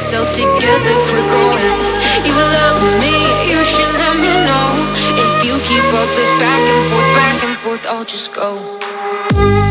yourself together if we're going. You love me, you should let me know. If you keep up this back and forth, back and forth, I'll just go.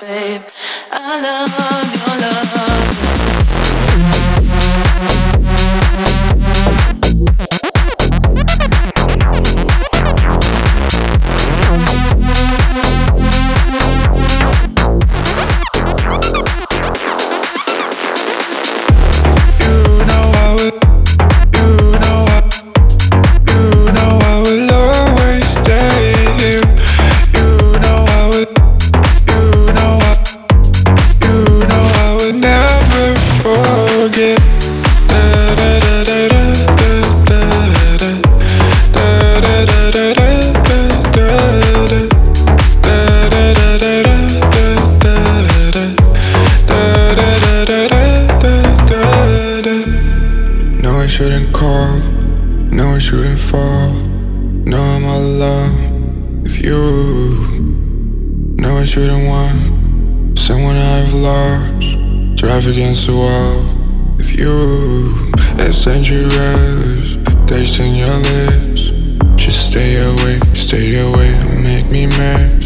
babe. I love. dangerous Tasting your lips. Just stay away, stay away Don't make me mad.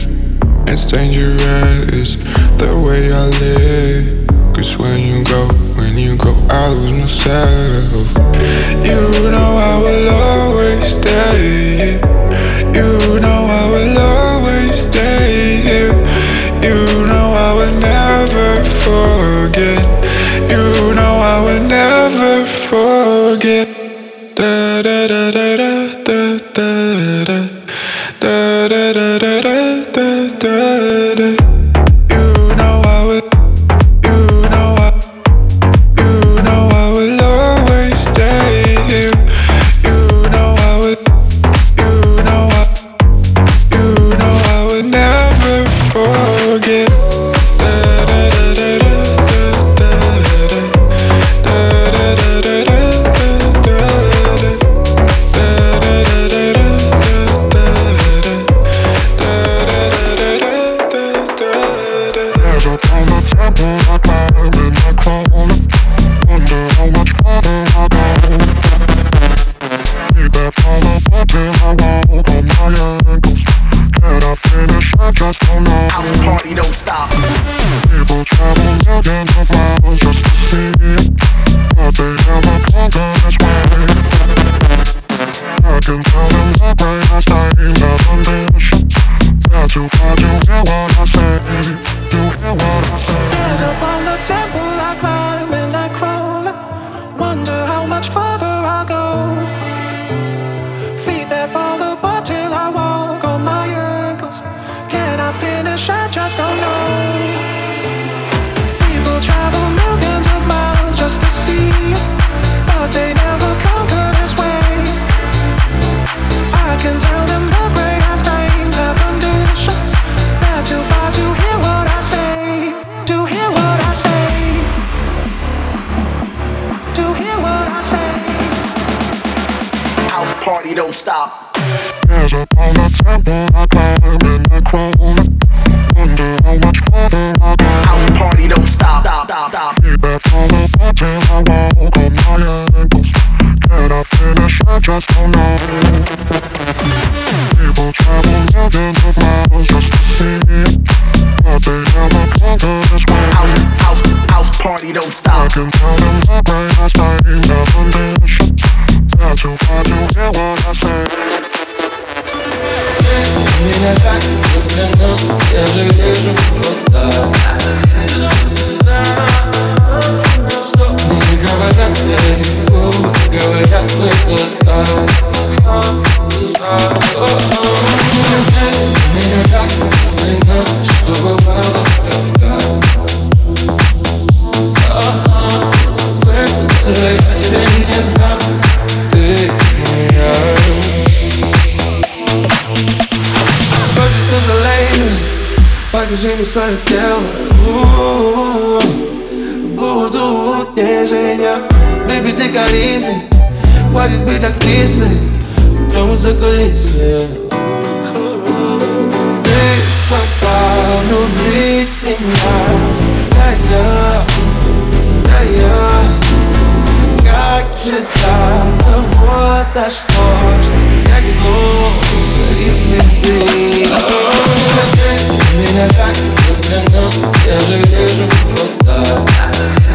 It's dangerous The way I live. Cause when you go, when you go I lose myself. You know I will always stay here. You know I will always stay here. You know I will never forget. You know I will never forget get da da da da da da da da da da party don't stop. There's a temple I climb in the. Wonder how much further I go. House party don't stop. Feedback from the I walk on my ankles. Can I finish? I just don't know. People travel millions of miles just to see me. But they never conquer this way. House, house, house party don't stop. I can tell them brain has. Как ты Меня так затяну, я же вижу вот так Что мне говорят, я легко, говорят в глазах Меня так затяну, что бывало тогда fugindo só de tela Burro do Rutengenha Baby tem carisma Quase bem da crise Vamos a colícia Três, quatro, no Britney Daia, daia Cacetada, vou das costas Que é que vou Меня так давно, я же вижу, вот так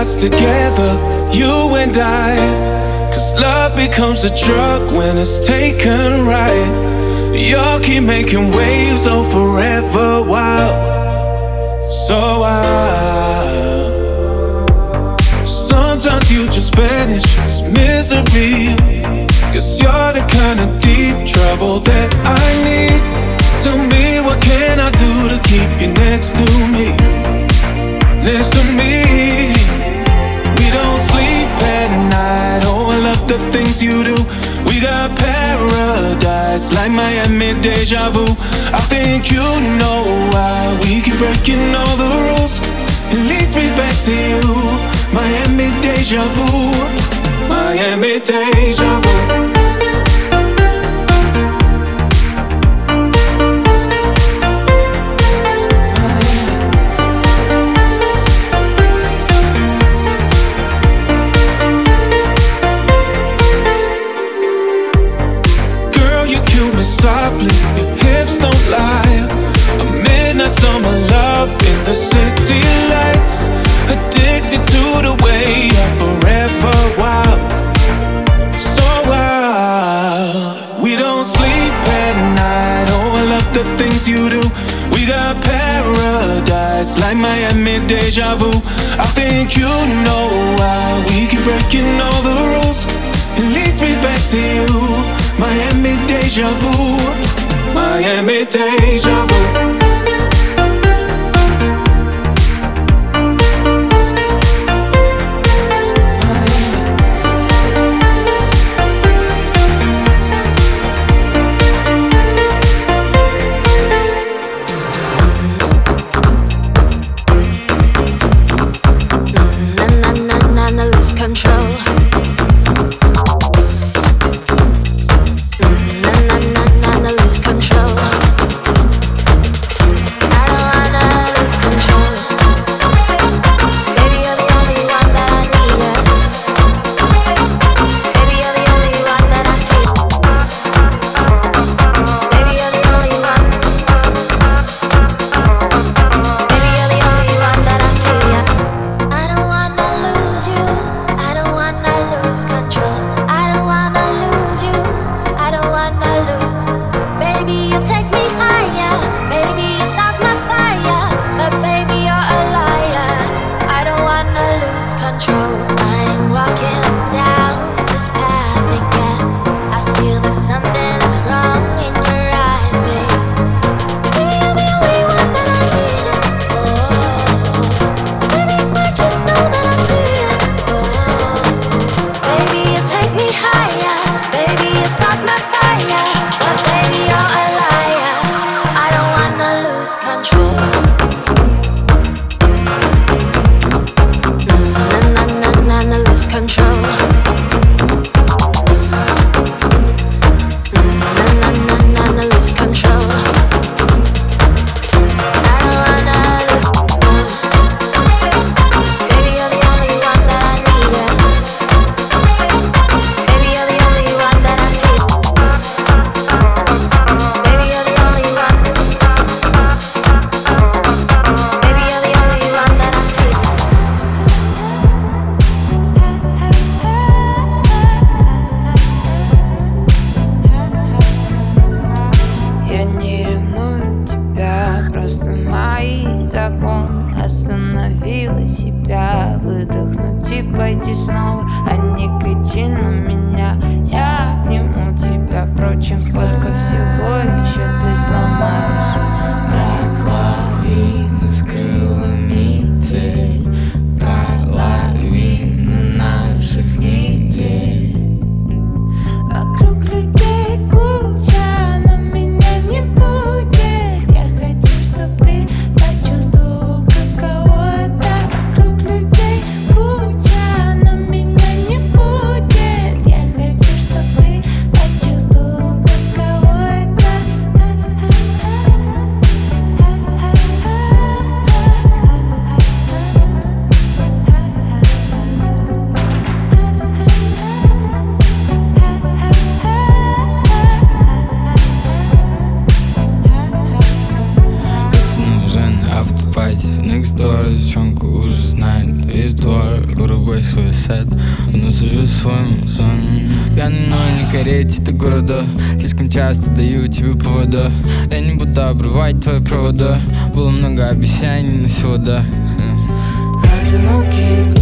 us together, you and I. Cause love becomes a drug when it's taken right. You'll keep making waves, oh, forever wild. So wild. Sometimes you just vanish, it's misery. Cause you're the kind of deep trouble that I need. Tell me, what can I do to keep you next to me? Next to me. you do. We got paradise like Miami deja vu. I think you know why we keep breaking all the rules. It leads me back to you, Miami deja vu, Miami deja vu. things you do. We got paradise like Miami deja vu. I think you know why we keep breaking all the rules. It leads me back to you, Miami deja vu. Miami deja vu. Своему сон. Пьяный ноль на карете до города. Слишком часто даю тебе повода. Я не буду обрывать твои провода. Было много обещаний, но всего да. Одинокие дни